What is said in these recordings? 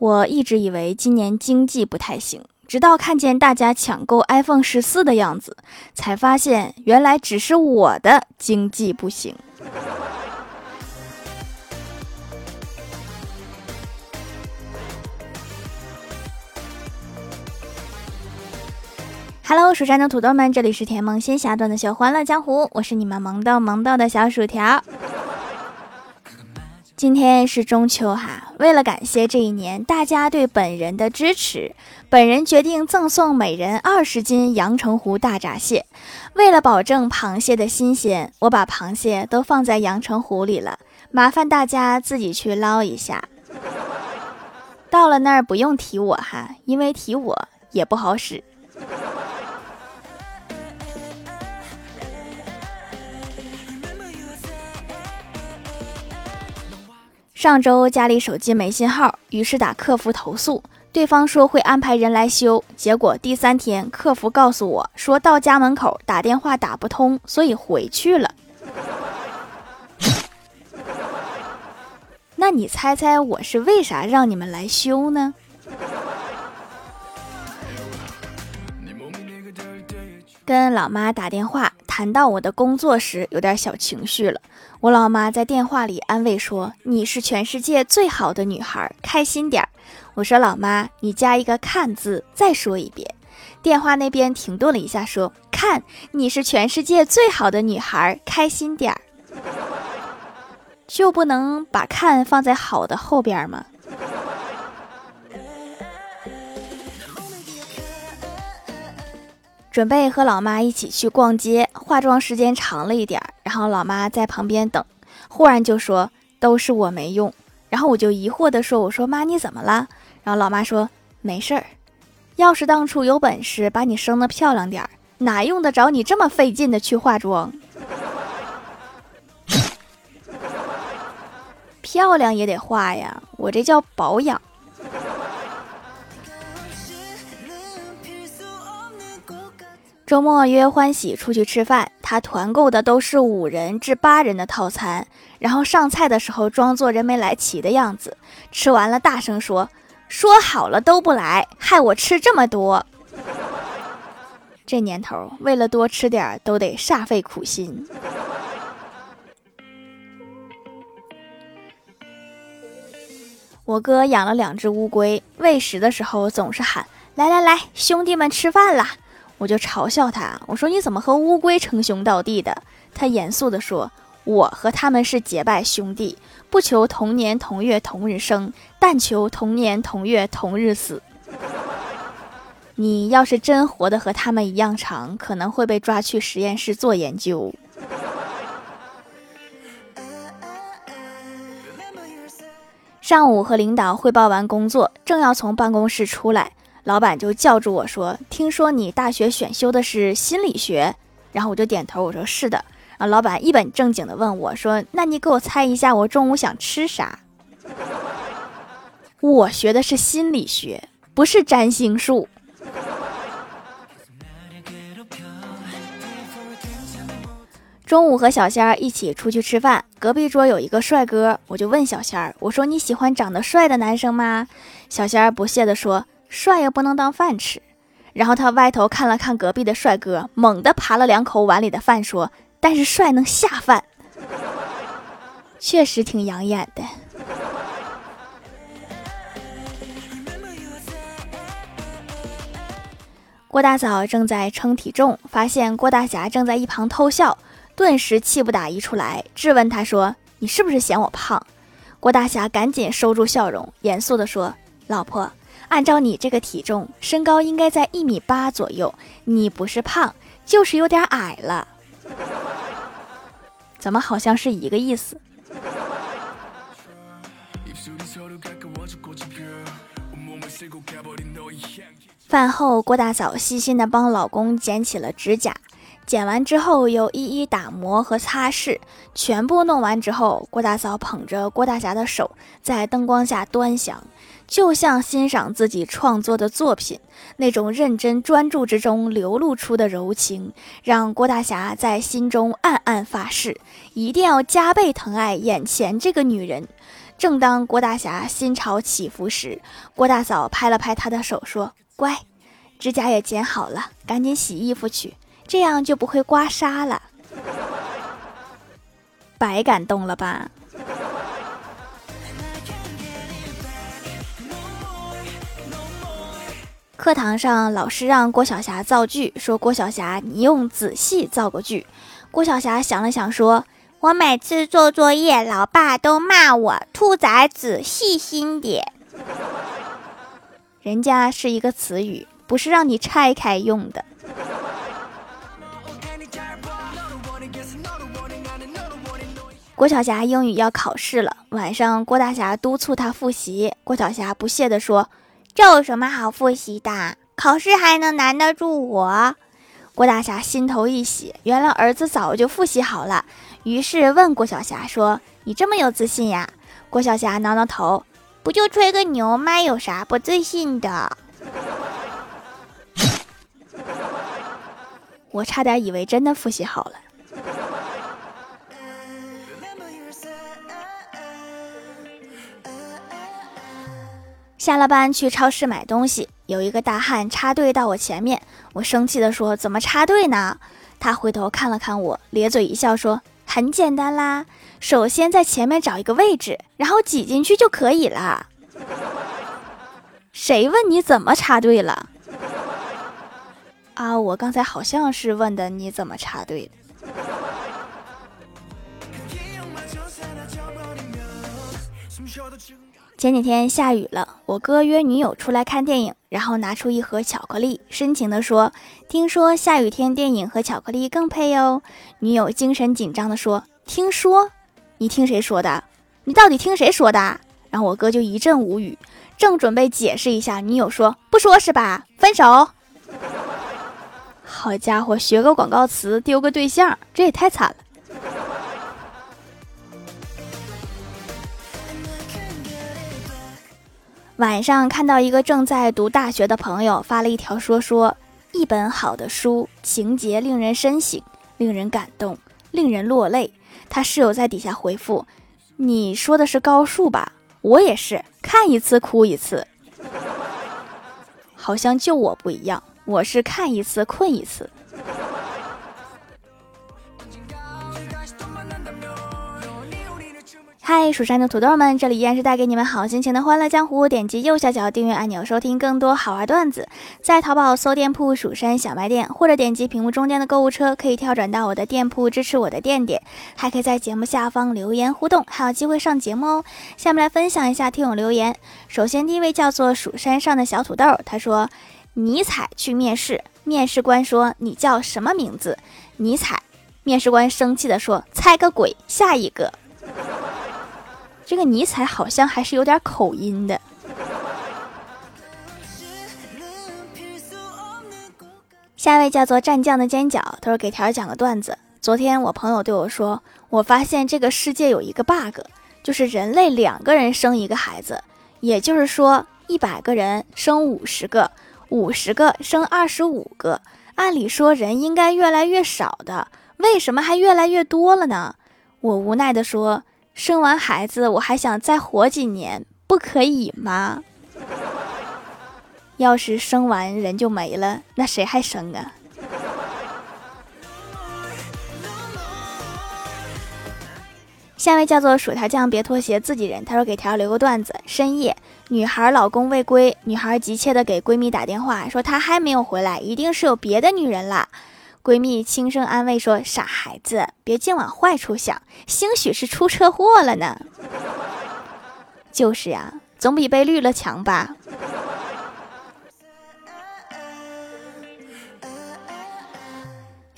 我一直以为今年经济不太行，直到看见大家抢购 iPhone 十四的样子，才发现原来只是我的经济不行。Hello，蜀山的土豆们，这里是甜萌仙侠段的小欢乐江湖，我是你们萌到萌到的小薯条。今天是中秋哈，为了感谢这一年大家对本人的支持，本人决定赠送每人二十斤阳澄湖大闸蟹。为了保证螃蟹的新鲜，我把螃蟹都放在阳澄湖里了，麻烦大家自己去捞一下。到了那儿不用提我哈，因为提我也不好使。上周家里手机没信号，于是打客服投诉，对方说会安排人来修。结果第三天，客服告诉我说到家门口打电话打不通，所以回去了。那你猜猜我是为啥让你们来修呢？跟老妈打电话谈到我的工作时，有点小情绪了。我老妈在电话里安慰说：“你是全世界最好的女孩，开心点儿。”我说：“老妈，你加一个看字，再说一遍。”电话那边停顿了一下，说：“看，你是全世界最好的女孩，开心点儿。”就不能把看放在好的后边吗？准备和老妈一起去逛街，化妆时间长了一点。然后老妈在旁边等，忽然就说：“都是我没用。”然后我就疑惑地说：“我说妈，你怎么了？”然后老妈说：“没事儿，要是当初有本事把你生的漂亮点儿，哪用得着你这么费劲的去化妆？漂亮也得化呀，我这叫保养。”周末约欢喜出去吃饭，他团购的都是五人至八人的套餐，然后上菜的时候装作人没来齐的样子，吃完了大声说：“说好了都不来，害我吃这么多。”这年头，为了多吃点都得煞费苦心。我哥养了两只乌龟，喂食的时候总是喊：“来来来，兄弟们吃饭啦！”我就嘲笑他，我说你怎么和乌龟称兄道弟的？他严肃地说：“我和他们是结拜兄弟，不求同年同月同日生，但求同年同月同日死。你要是真活得和他们一样长，可能会被抓去实验室做研究。”上午和领导汇报完工作，正要从办公室出来。老板就叫住我说：“听说你大学选修的是心理学？”然后我就点头，我说：“是的。”啊，老板一本正经的问我说：“那你给我猜一下，我中午想吃啥？”我学的是心理学，不是占星术。中午和小仙儿一起出去吃饭，隔壁桌有一个帅哥，我就问小仙儿：“我说你喜欢长得帅的男生吗？”小仙儿不屑地说。帅也不能当饭吃，然后他歪头看了看隔壁的帅哥，猛地扒了两口碗里的饭，说：“但是帅能下饭，确实挺养眼的。”郭大嫂正在称体重，发现郭大侠正在一旁偷笑，顿时气不打一处来，质问他说：“你是不是嫌我胖？”郭大侠赶紧收住笑容，严肃地说：“老婆。”按照你这个体重，身高应该在一米八左右。你不是胖，就是有点矮了。怎么好像是一个意思？饭后，郭大嫂细心的帮老公剪起了指甲，剪完之后又一一打磨和擦拭。全部弄完之后，郭大嫂捧着郭大侠的手，在灯光下端详。就像欣赏自己创作的作品，那种认真专注之中流露出的柔情，让郭大侠在心中暗暗发誓，一定要加倍疼爱眼前这个女人。正当郭大侠心潮起伏时，郭大嫂拍了拍他的手，说：“乖，指甲也剪好了，赶紧洗衣服去，这样就不会刮痧了。”白感动了吧？课堂上，老师让郭晓霞造句，说：“郭晓霞，你用仔细造个句。”郭晓霞想了想，说：“我每次做作业，老爸都骂我兔崽子，细心点。人家是一个词语，不是让你拆开用的。”郭晓霞英语要考试了，晚上郭大侠督促她复习，郭晓霞不屑地说。这有什么好复习的？考试还能难得住我？郭大侠心头一喜，原来儿子早就复习好了。于是问郭晓霞说：“你这么有自信呀？”郭晓霞挠挠头：“不就吹个牛吗？有啥不自信的？”我差点以为真的复习好了。下了班去超市买东西，有一个大汉插队到我前面，我生气地说：“怎么插队呢？”他回头看了看我，咧嘴一笑说：“很简单啦，首先在前面找一个位置，然后挤进去就可以了。”谁问你怎么插队了？啊，我刚才好像是问的你怎么插队的。前几天下雨了，我哥约女友出来看电影，然后拿出一盒巧克力，深情地说：“听说下雨天电影和巧克力更配哦。”女友精神紧张地说：“听说？你听谁说的？你到底听谁说的？”然后我哥就一阵无语，正准备解释一下，女友说：“不说是吧？分手。”好家伙，学个广告词丢个对象，这也太惨了。晚上看到一个正在读大学的朋友发了一条说说，一本好的书，情节令人深省，令人感动，令人落泪。他室友在底下回复：“你说的是高数吧？我也是，看一次哭一次。好像就我不一样，我是看一次困一次。”嗨，蜀山的土豆们，这里依然是带给你们好心情的欢乐江湖。点击右下角订阅按钮，收听更多好玩段子。在淘宝搜店铺“蜀山小卖店”，或者点击屏幕中间的购物车，可以跳转到我的店铺，支持我的店点。还可以在节目下方留言互动，还有机会上节目哦。下面来分享一下听友留言。首先，第一位叫做蜀山上的小土豆，他说：“尼采去面试，面试官说你叫什么名字？尼采。面试官生气的说：猜个鬼，下一个。”这个尼采好像还是有点口音的。下一位叫做战将的尖角，他说给条儿讲个段子。昨天我朋友对我说，我发现这个世界有一个 bug，就是人类两个人生一个孩子，也就是说一百个人生五十个，五十个生二十五个。按理说人应该越来越少的，为什么还越来越多了呢？我无奈的说。生完孩子，我还想再活几年，不可以吗？要是生完人就没了，那谁还生啊？下位叫做薯条酱，别拖鞋，自己人。他说给条留个段子：深夜，女孩老公未归，女孩急切的给闺蜜打电话，说他还没有回来，一定是有别的女人啦。闺蜜轻声安慰说：“傻孩子，别净往坏处想，兴许是出车祸了呢。”就是呀，总比被绿了强吧。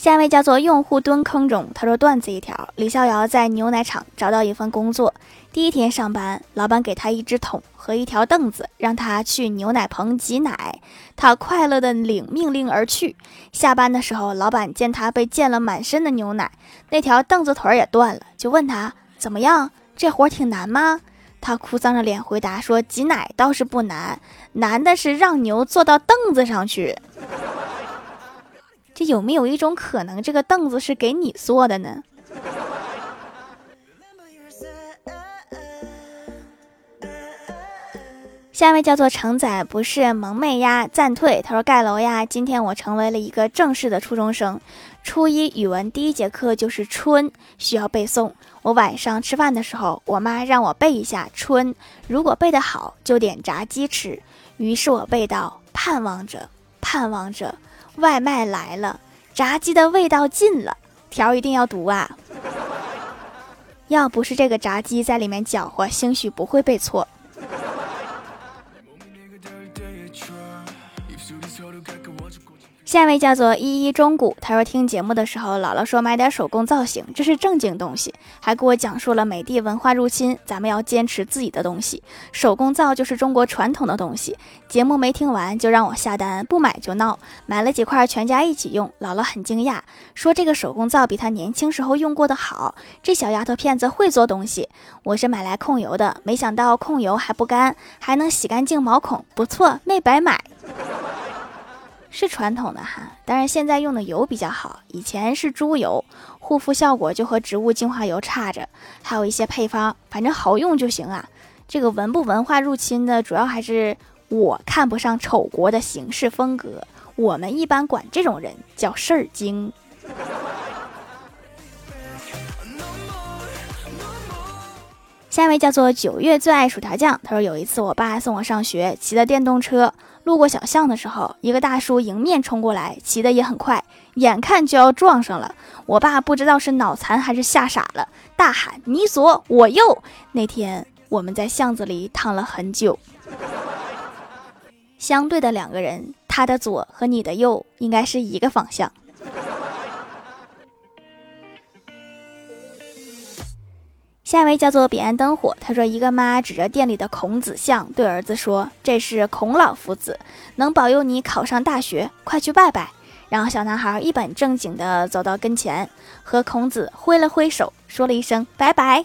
下一位叫做用户蹲坑中，他说段子一条：李逍遥在牛奶厂找到一份工作，第一天上班，老板给他一只桶和一条凳子，让他去牛奶棚挤奶，他快乐的领命令而去。下班的时候，老板见他被溅了满身的牛奶，那条凳子腿也断了，就问他怎么样，这活挺难吗？他哭丧着脸回答说：挤奶倒是不难，难的是让牛坐到凳子上去。这有没有一种可能，这个凳子是给你坐的呢？下一位叫做承载，不是萌妹呀，暂退。他说盖楼呀，今天我成为了一个正式的初中生。初一语文第一节课就是春，需要背诵。我晚上吃饭的时候，我妈让我背一下春，如果背得好就点炸鸡吃。于是我背到盼望着，盼望着，外卖来了，炸鸡的味道进了，条一定要读啊。要不是这个炸鸡在里面搅和，兴许不会背错。下一位叫做依依中古，他说听节目的时候，姥姥说买点手工造型，这是正经东西，还给我讲述了美的文化入侵，咱们要坚持自己的东西，手工皂就是中国传统的东西。节目没听完就让我下单，不买就闹，买了几块全家一起用。姥姥很惊讶，说这个手工皂比她年轻时候用过的好，这小丫头片子会做东西。我是买来控油的，没想到控油还不干，还能洗干净毛孔，不错，没白买。是传统的哈，但是现在用的油比较好，以前是猪油，护肤效果就和植物精华油差着，还有一些配方，反正好用就行啊。这个文不文化入侵的主要还是我看不上丑国的行事风格，我们一般管这种人叫事儿精。下一位叫做九月最爱薯条酱，他说有一次我爸送我上学，骑的电动车。路过小巷的时候，一个大叔迎面冲过来，骑的也很快，眼看就要撞上了。我爸不知道是脑残还是吓傻了，大喊：“你左我右！”那天我们在巷子里躺了很久。相对的两个人，他的左和你的右应该是一个方向。下一位叫做彼岸灯火，他说：“一个妈指着店里的孔子像，对儿子说：‘这是孔老夫子，能保佑你考上大学，快去拜拜。’然后小男孩一本正经地走到跟前，和孔子挥了挥手，说了一声拜拜。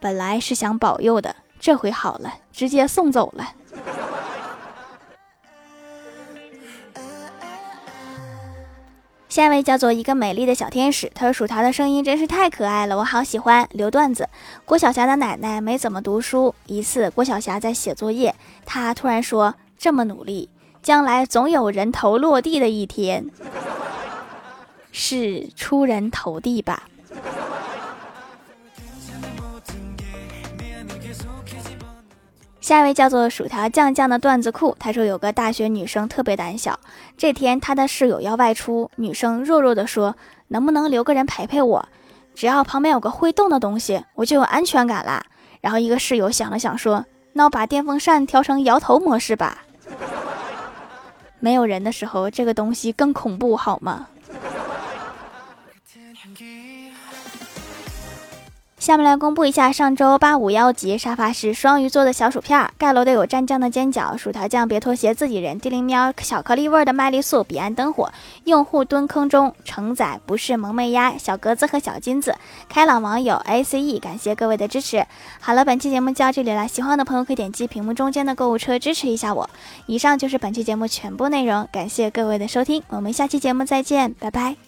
本来是想保佑的，这回好了，直接送走了。”下一位叫做一个美丽的小天使，他说：“薯条的声音真是太可爱了，我好喜欢。”留段子：郭晓霞的奶奶没怎么读书，一次郭晓霞在写作业，她突然说：“这么努力，将来总有人头落地的一天，是出人头地吧？”下一位叫做薯条酱酱的段子库，他说有个大学女生特别胆小，这天她的室友要外出，女生弱弱的说：“能不能留个人陪陪我？只要旁边有个会动的东西，我就有安全感啦。”然后一个室友想了想说：“那我把电风扇调成摇头模式吧。”没有人的时候，这个东西更恐怖，好吗？下面来公布一下上周八五幺级沙发是双鱼座的小薯片儿，盖楼的有蘸酱的煎饺、薯条酱、别拖鞋、自己人、地灵喵、巧克力味的麦丽素、彼岸灯火、用户蹲坑中、承载不是萌妹鸭、小格子和小金子、开朗网友 A C E，感谢各位的支持。好了，本期节目就到这里了，喜欢的朋友可以点击屏幕中间的购物车支持一下我。以上就是本期节目全部内容，感谢各位的收听，我们下期节目再见，拜拜。